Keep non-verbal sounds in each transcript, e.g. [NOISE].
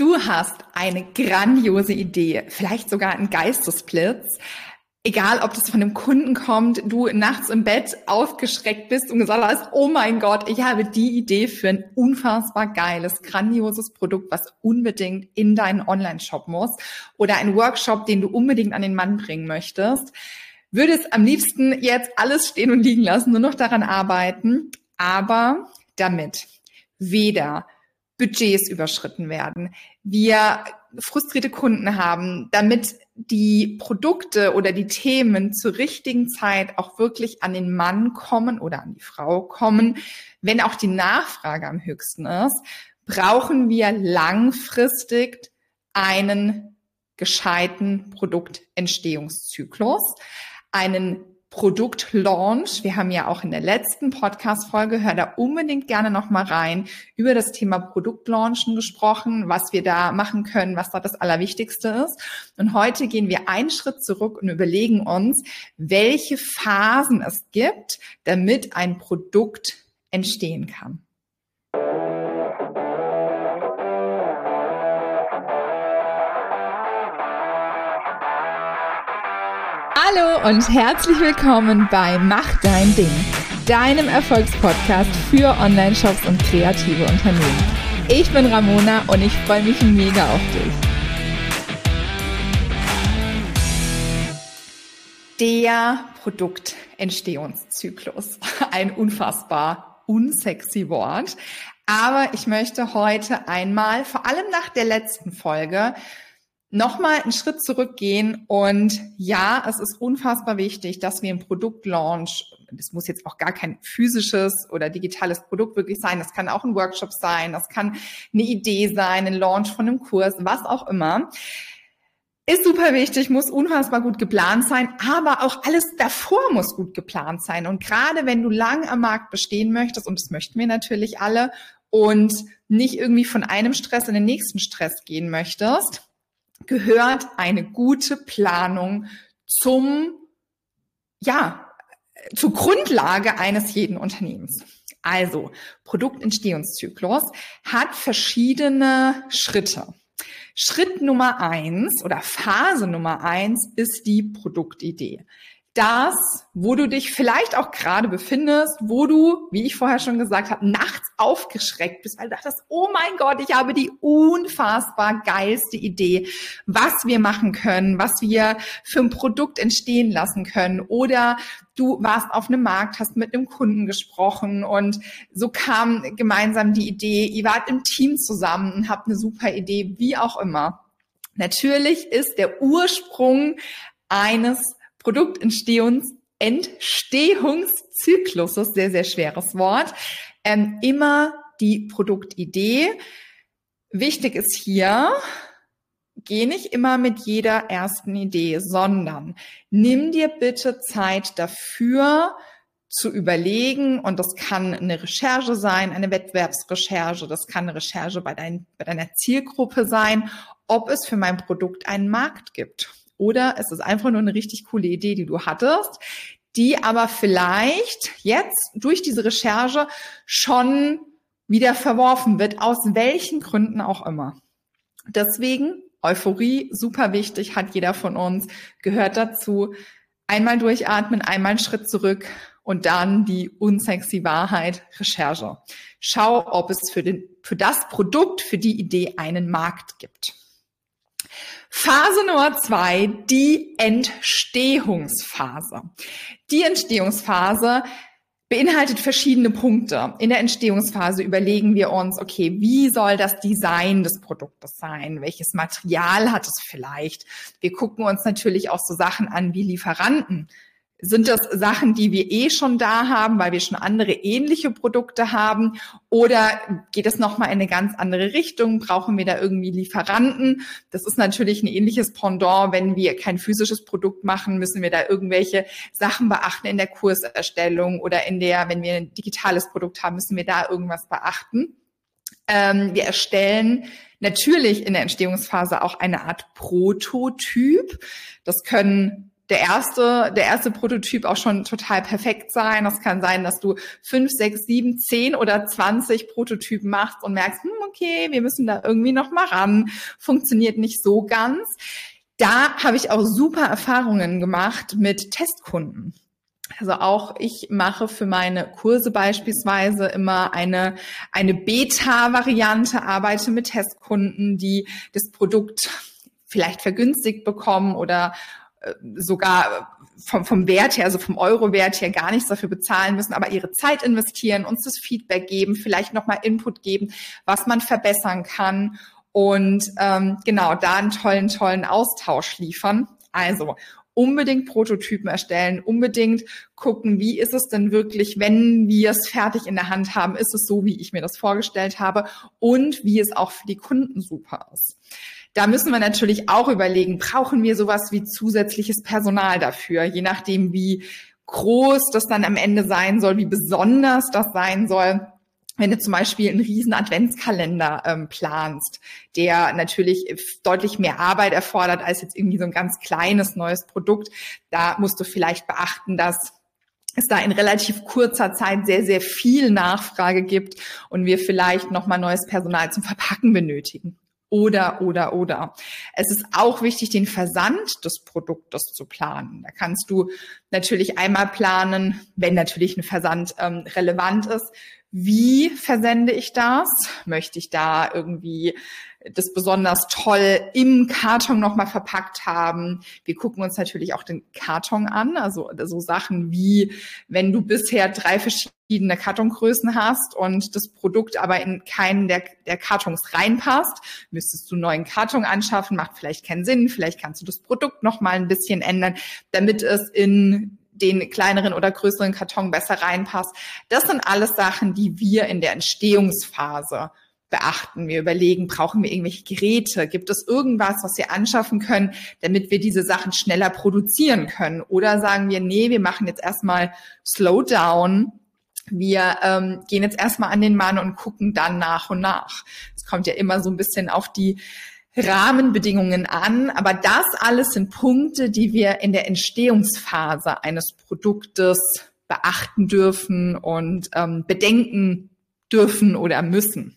Du hast eine grandiose Idee, vielleicht sogar einen Geistesblitz. Egal, ob das von einem Kunden kommt, du nachts im Bett aufgeschreckt bist und gesagt hast, oh mein Gott, ich habe die Idee für ein unfassbar geiles, grandioses Produkt, was unbedingt in deinen Online-Shop muss oder ein Workshop, den du unbedingt an den Mann bringen möchtest. Würde es am liebsten jetzt alles stehen und liegen lassen, nur noch daran arbeiten, aber damit weder Budgets überschritten werden, wir frustrierte Kunden haben, damit die Produkte oder die Themen zur richtigen Zeit auch wirklich an den Mann kommen oder an die Frau kommen, wenn auch die Nachfrage am höchsten ist, brauchen wir langfristig einen gescheiten Produktentstehungszyklus, einen Produktlaunch. Wir haben ja auch in der letzten Podcast-Folge, hör da unbedingt gerne nochmal rein, über das Thema Produktlaunchen gesprochen, was wir da machen können, was da das Allerwichtigste ist. Und heute gehen wir einen Schritt zurück und überlegen uns, welche Phasen es gibt, damit ein Produkt entstehen kann. Hallo und herzlich willkommen bei Mach dein Ding, deinem Erfolgspodcast für Online-Shops und kreative Unternehmen. Ich bin Ramona und ich freue mich mega auf dich. Der Produktentstehungszyklus. [LAUGHS] Ein unfassbar unsexy Wort. Aber ich möchte heute einmal, vor allem nach der letzten Folge, nochmal einen Schritt zurückgehen und ja, es ist unfassbar wichtig, dass wir im Produktlaunch, das muss jetzt auch gar kein physisches oder digitales Produkt wirklich sein, das kann auch ein Workshop sein, das kann eine Idee sein, ein Launch von einem Kurs, was auch immer. Ist super wichtig, muss unfassbar gut geplant sein, aber auch alles davor muss gut geplant sein. Und gerade wenn du lang am Markt bestehen möchtest, und das möchten wir natürlich alle, und nicht irgendwie von einem Stress in den nächsten Stress gehen möchtest, gehört eine gute Planung zum, ja, zur Grundlage eines jeden Unternehmens. Also, Produktentstehungszyklus hat verschiedene Schritte. Schritt Nummer eins oder Phase Nummer eins ist die Produktidee das, wo du dich vielleicht auch gerade befindest, wo du, wie ich vorher schon gesagt habe, nachts aufgeschreckt bist, weil du dachtest, oh mein Gott, ich habe die unfassbar geilste Idee, was wir machen können, was wir für ein Produkt entstehen lassen können. Oder du warst auf einem Markt, hast mit einem Kunden gesprochen und so kam gemeinsam die Idee, ihr wart im Team zusammen und habt eine super Idee, wie auch immer. Natürlich ist der Ursprung eines Produktentstehungs Entstehungszykluses, sehr, sehr schweres Wort, ähm, immer die Produktidee. Wichtig ist hier, geh nicht immer mit jeder ersten Idee, sondern nimm dir bitte Zeit dafür, zu überlegen, und das kann eine Recherche sein, eine Wettbewerbsrecherche, das kann eine Recherche bei, dein, bei deiner Zielgruppe sein, ob es für mein Produkt einen Markt gibt. Oder es ist einfach nur eine richtig coole Idee, die du hattest, die aber vielleicht jetzt durch diese Recherche schon wieder verworfen wird, aus welchen Gründen auch immer. Deswegen Euphorie, super wichtig, hat jeder von uns, gehört dazu. Einmal durchatmen, einmal einen Schritt zurück und dann die unsexy Wahrheit, Recherche. Schau, ob es für, den, für das Produkt, für die Idee einen Markt gibt. Phase Nummer zwei, die Entstehungsphase. Die Entstehungsphase beinhaltet verschiedene Punkte. In der Entstehungsphase überlegen wir uns, okay, wie soll das Design des Produktes sein? Welches Material hat es vielleicht? Wir gucken uns natürlich auch so Sachen an wie Lieferanten. Sind das Sachen, die wir eh schon da haben, weil wir schon andere ähnliche Produkte haben? Oder geht es nochmal in eine ganz andere Richtung? Brauchen wir da irgendwie Lieferanten? Das ist natürlich ein ähnliches Pendant. Wenn wir kein physisches Produkt machen, müssen wir da irgendwelche Sachen beachten in der Kurserstellung oder in der, wenn wir ein digitales Produkt haben, müssen wir da irgendwas beachten. Ähm, wir erstellen natürlich in der Entstehungsphase auch eine Art Prototyp. Das können der erste, der erste Prototyp auch schon total perfekt sein. Das kann sein, dass du fünf, sechs, sieben, zehn oder zwanzig Prototypen machst und merkst, hm, okay, wir müssen da irgendwie noch mal ran. Funktioniert nicht so ganz. Da habe ich auch super Erfahrungen gemacht mit Testkunden. Also auch ich mache für meine Kurse beispielsweise immer eine, eine Beta-Variante, arbeite mit Testkunden, die das Produkt vielleicht vergünstigt bekommen oder sogar vom, vom Wert her, also vom Euro-Wert her gar nichts dafür bezahlen müssen, aber ihre Zeit investieren, uns das Feedback geben, vielleicht nochmal Input geben, was man verbessern kann und ähm, genau da einen tollen, tollen Austausch liefern. Also unbedingt Prototypen erstellen, unbedingt gucken, wie ist es denn wirklich, wenn wir es fertig in der Hand haben, ist es so, wie ich mir das vorgestellt habe und wie es auch für die Kunden super ist. Da müssen wir natürlich auch überlegen, brauchen wir sowas wie zusätzliches Personal dafür, je nachdem, wie groß das dann am Ende sein soll, wie besonders das sein soll wenn du zum Beispiel einen riesen Adventskalender ähm, planst, der natürlich deutlich mehr Arbeit erfordert als jetzt irgendwie so ein ganz kleines neues Produkt, da musst du vielleicht beachten, dass es da in relativ kurzer Zeit sehr, sehr viel Nachfrage gibt und wir vielleicht nochmal neues Personal zum Verpacken benötigen. Oder, oder, oder. Es ist auch wichtig, den Versand des Produktes zu planen. Da kannst du natürlich einmal planen, wenn natürlich ein Versand ähm, relevant ist, wie versende ich das? Möchte ich da irgendwie das besonders toll im Karton nochmal verpackt haben? Wir gucken uns natürlich auch den Karton an, also so Sachen wie, wenn du bisher drei verschiedene Kartongrößen hast und das Produkt aber in keinen der, der Kartons reinpasst, müsstest du einen neuen Karton anschaffen, macht vielleicht keinen Sinn, vielleicht kannst du das Produkt nochmal ein bisschen ändern, damit es in den kleineren oder größeren Karton besser reinpasst. Das sind alles Sachen, die wir in der Entstehungsphase beachten. Wir überlegen, brauchen wir irgendwelche Geräte? Gibt es irgendwas, was wir anschaffen können, damit wir diese Sachen schneller produzieren können? Oder sagen wir, nee, wir machen jetzt erstmal Slowdown. Wir ähm, gehen jetzt erstmal an den Mann und gucken dann nach und nach. Es kommt ja immer so ein bisschen auf die Rahmenbedingungen an. Aber das alles sind Punkte, die wir in der Entstehungsphase eines Produktes beachten dürfen und ähm, bedenken dürfen oder müssen.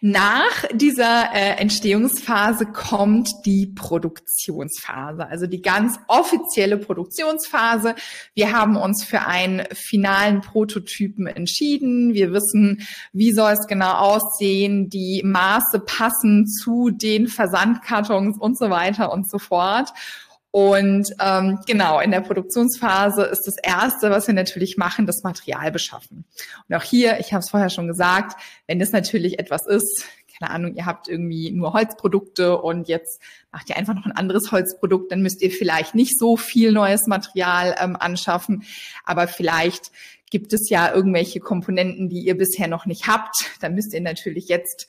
Nach dieser äh, Entstehungsphase kommt die Produktionsphase, also die ganz offizielle Produktionsphase. Wir haben uns für einen finalen Prototypen entschieden. Wir wissen, wie soll es genau aussehen. Die Maße passen zu den Versandkartons und so weiter und so fort. Und ähm, genau, in der Produktionsphase ist das Erste, was wir natürlich machen, das Material beschaffen. Und auch hier, ich habe es vorher schon gesagt, wenn das natürlich etwas ist, keine Ahnung, ihr habt irgendwie nur Holzprodukte und jetzt macht ihr einfach noch ein anderes Holzprodukt, dann müsst ihr vielleicht nicht so viel neues Material ähm, anschaffen, aber vielleicht gibt es ja irgendwelche Komponenten, die ihr bisher noch nicht habt. Dann müsst ihr natürlich jetzt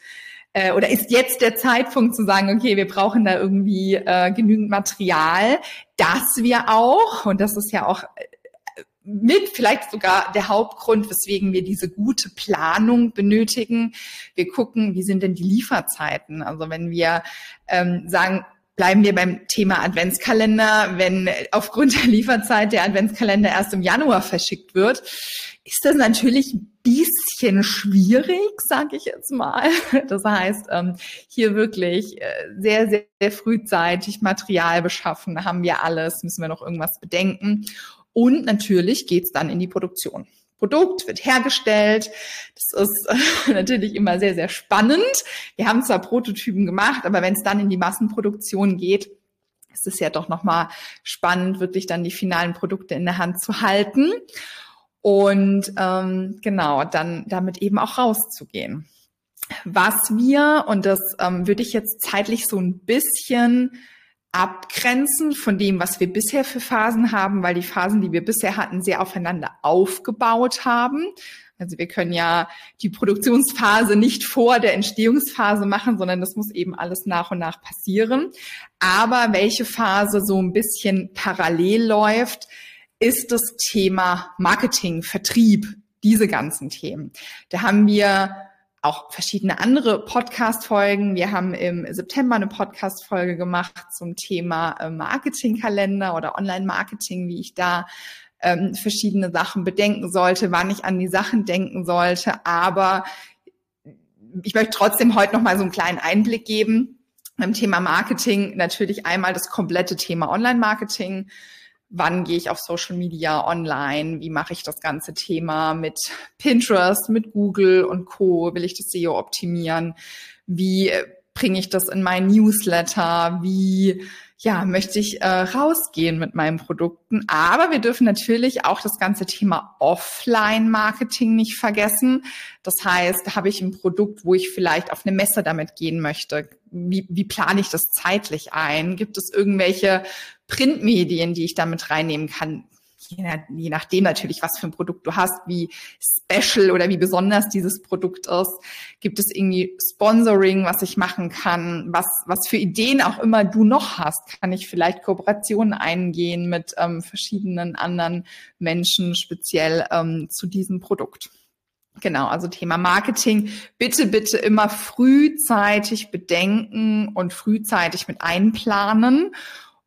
äh, oder ist jetzt der Zeitpunkt zu sagen, okay, wir brauchen da irgendwie äh, genügend Material, dass wir auch, und das ist ja auch äh, mit vielleicht sogar der Hauptgrund, weswegen wir diese gute Planung benötigen. Wir gucken, wie sind denn die Lieferzeiten? Also wenn wir ähm, sagen, bleiben wir beim Thema Adventskalender, wenn aufgrund der Lieferzeit der Adventskalender erst im Januar verschickt wird, ist das natürlich ein bisschen schwierig, sage ich jetzt mal. Das heißt, ähm, hier wirklich äh, sehr, sehr, sehr frühzeitig Material beschaffen, haben wir alles, müssen wir noch irgendwas bedenken. Und natürlich geht's dann in die Produktion. Produkt wird hergestellt. Das ist [LAUGHS] natürlich immer sehr, sehr spannend. Wir haben zwar Prototypen gemacht, aber wenn es dann in die Massenproduktion geht, ist es ja doch nochmal spannend, wirklich dann die finalen Produkte in der Hand zu halten und ähm, genau, dann damit eben auch rauszugehen. Was wir, und das ähm, würde ich jetzt zeitlich so ein bisschen abgrenzen von dem, was wir bisher für Phasen haben, weil die Phasen, die wir bisher hatten, sehr aufeinander aufgebaut haben. Also wir können ja die Produktionsphase nicht vor der Entstehungsphase machen, sondern das muss eben alles nach und nach passieren. Aber welche Phase so ein bisschen parallel läuft, ist das Thema Marketing, Vertrieb, diese ganzen Themen. Da haben wir auch verschiedene andere Podcast-Folgen. Wir haben im September eine Podcast-Folge gemacht zum Thema äh, Marketingkalender oder Online-Marketing, wie ich da ähm, verschiedene Sachen bedenken sollte, wann ich an die Sachen denken sollte. Aber ich möchte trotzdem heute noch mal so einen kleinen Einblick geben. Beim Thema Marketing natürlich einmal das komplette Thema Online-Marketing wann gehe ich auf Social Media online, wie mache ich das ganze Thema mit Pinterest, mit Google und Co, will ich das SEO optimieren, wie bringe ich das in meinen Newsletter, wie ja, möchte ich äh, rausgehen mit meinen Produkten. Aber wir dürfen natürlich auch das ganze Thema Offline-Marketing nicht vergessen. Das heißt, habe ich ein Produkt, wo ich vielleicht auf eine Messe damit gehen möchte? Wie, wie plane ich das zeitlich ein? Gibt es irgendwelche Printmedien, die ich damit reinnehmen kann. Je, nachdem natürlich, was für ein Produkt du hast, wie special oder wie besonders dieses Produkt ist. Gibt es irgendwie Sponsoring, was ich machen kann? Was, was für Ideen auch immer du noch hast? Kann ich vielleicht Kooperationen eingehen mit ähm, verschiedenen anderen Menschen, speziell ähm, zu diesem Produkt? Genau, also Thema Marketing. Bitte, bitte immer frühzeitig bedenken und frühzeitig mit einplanen.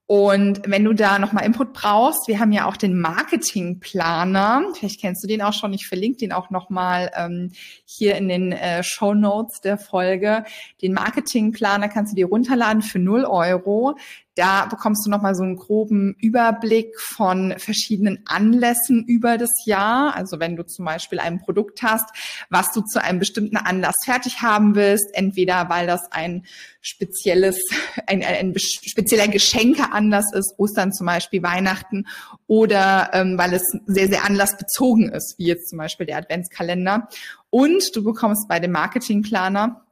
Und wenn du da nochmal Input brauchst, wir haben ja auch den Marketingplaner. Vielleicht kennst du den auch schon. Ich verlinke den auch nochmal ähm, hier in den äh, Show Notes der Folge. Den Marketingplaner kannst du dir runterladen für 0 Euro. Da bekommst du nochmal so einen groben Überblick von verschiedenen Anlässen über das Jahr. Also wenn du zum Beispiel ein Produkt hast, was du zu einem bestimmten Anlass fertig haben willst, entweder weil das ein spezielles, ein, ein spezieller Geschenkeanlass ist, Ostern zum Beispiel, Weihnachten, oder ähm, weil es sehr, sehr anlassbezogen ist, wie jetzt zum Beispiel der Adventskalender. Und du bekommst bei dem Marketingplaner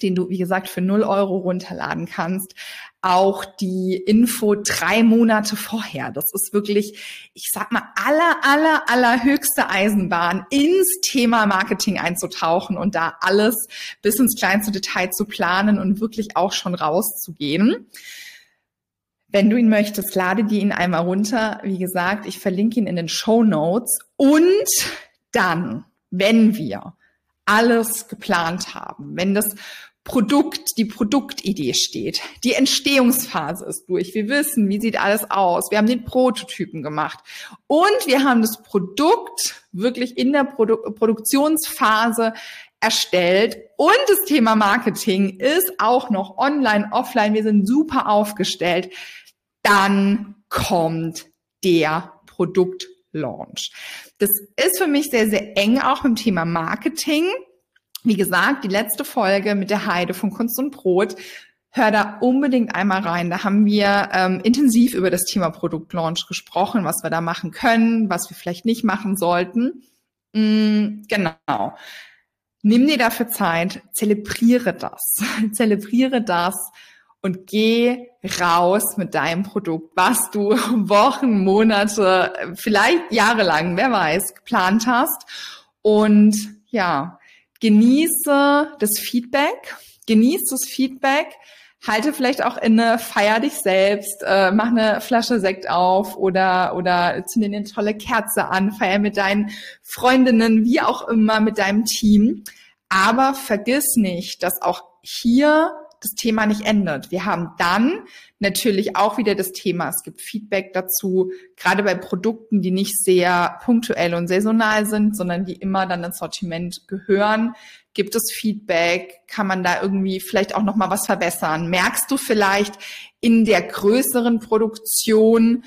den du, wie gesagt, für 0 Euro runterladen kannst, auch die Info drei Monate vorher. Das ist wirklich, ich sag mal, aller, aller, aller höchste Eisenbahn ins Thema Marketing einzutauchen und da alles bis ins kleinste Detail zu planen und wirklich auch schon rauszugehen. Wenn du ihn möchtest, lade dir ihn einmal runter. Wie gesagt, ich verlinke ihn in den Show Notes. Und dann, wenn wir alles geplant haben, wenn das Produkt, die Produktidee steht. Die Entstehungsphase ist durch. Wir wissen, wie sieht alles aus. Wir haben den Prototypen gemacht. Und wir haben das Produkt wirklich in der Produ Produktionsphase erstellt. Und das Thema Marketing ist auch noch online, offline. Wir sind super aufgestellt. Dann kommt der Produktlaunch. Das ist für mich sehr, sehr eng auch im Thema Marketing wie gesagt, die letzte Folge mit der Heide von Kunst und Brot. Hör da unbedingt einmal rein. Da haben wir ähm, intensiv über das Thema Produktlaunch gesprochen, was wir da machen können, was wir vielleicht nicht machen sollten. Mm, genau. Nimm dir dafür Zeit, zelebriere das, [LAUGHS] zelebriere das und geh raus mit deinem Produkt, was du [LAUGHS] Wochen, Monate, vielleicht jahrelang, wer weiß, geplant hast. Und ja, genieße das Feedback, genieße das Feedback, halte vielleicht auch inne, feier dich selbst, äh, mach eine Flasche Sekt auf oder oder zünde eine tolle Kerze an, feier mit deinen Freundinnen, wie auch immer, mit deinem Team. Aber vergiss nicht, dass auch hier das Thema nicht endet. Wir haben dann natürlich auch wieder das Thema, es gibt Feedback dazu, gerade bei Produkten, die nicht sehr punktuell und saisonal sind, sondern die immer dann ins Sortiment gehören. Gibt es Feedback? Kann man da irgendwie vielleicht auch noch mal was verbessern? Merkst du vielleicht in der größeren Produktion,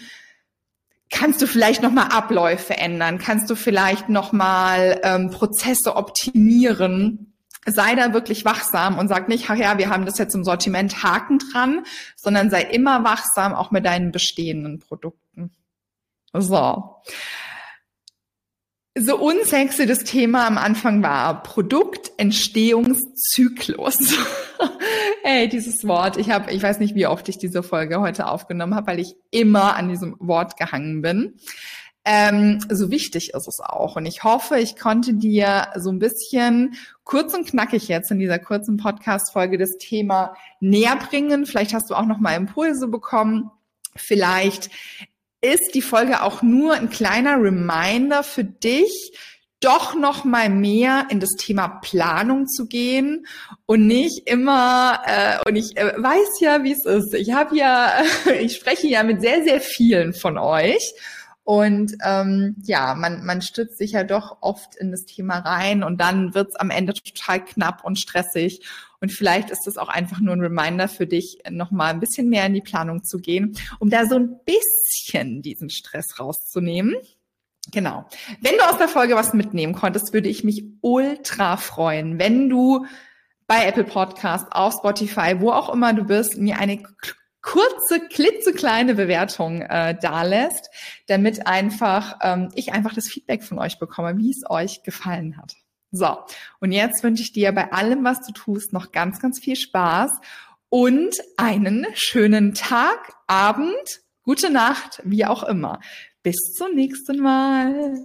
kannst du vielleicht noch mal Abläufe ändern? Kannst du vielleicht noch mal ähm, Prozesse optimieren? Sei da wirklich wachsam und sag nicht, ach ja, wir haben das jetzt im Sortiment Haken dran, sondern sei immer wachsam auch mit deinen bestehenden Produkten. So. So unsexy das Thema am Anfang war, Produktentstehungszyklus. [LAUGHS] Ey, dieses Wort, ich habe, ich weiß nicht, wie oft ich diese Folge heute aufgenommen habe, weil ich immer an diesem Wort gehangen bin. Ähm, so wichtig ist es auch. Und ich hoffe, ich konnte dir so ein bisschen kurz und knackig jetzt in dieser kurzen Podcast-Folge das Thema näher bringen. Vielleicht hast du auch noch mal Impulse bekommen. Vielleicht ist die Folge auch nur ein kleiner Reminder für dich, doch noch mal mehr in das Thema Planung zu gehen und nicht immer äh, und ich äh, weiß ja, wie es ist. Ich habe ja, [LAUGHS] ich spreche ja mit sehr sehr vielen von euch und ähm, ja, man man stürzt sich ja doch oft in das Thema rein und dann wird's am Ende total knapp und stressig und vielleicht ist es auch einfach nur ein Reminder für dich, noch mal ein bisschen mehr in die Planung zu gehen, um da so ein bisschen diesen Stress rauszunehmen. Genau. Wenn du aus der Folge was mitnehmen konntest, würde ich mich ultra freuen, wenn du bei Apple Podcast, auf Spotify, wo auch immer du bist, mir eine kurze, klitzekleine Bewertung äh, dalässt, damit einfach ähm, ich einfach das Feedback von euch bekomme, wie es euch gefallen hat. So, und jetzt wünsche ich dir bei allem, was du tust, noch ganz, ganz viel Spaß und einen schönen Tag, Abend, gute Nacht, wie auch immer. Bis zum nächsten Mal.